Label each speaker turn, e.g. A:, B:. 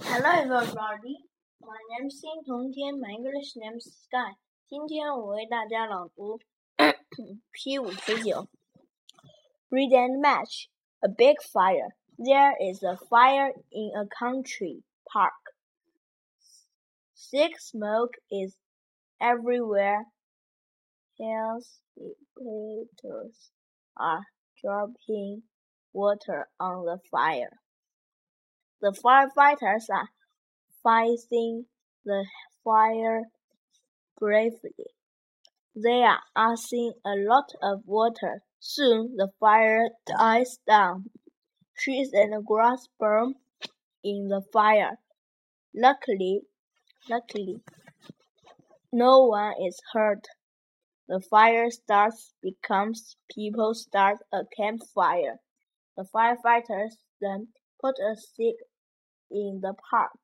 A: Hello everybody, my name is 辛同天，my English name is Sky。今天我为大家朗读 P 五十九。Read and match. A big fire. There is a fire in a country park. Thick smoke is everywhere. Helicopters are dropping water on the fire. The firefighters are fighting the fire bravely. They are using a lot of water. Soon the fire dies down. Trees and grass burn in the fire. Luckily, luckily, no one is hurt. The fire starts becomes people start a campfire. The firefighters then put a stick in the park.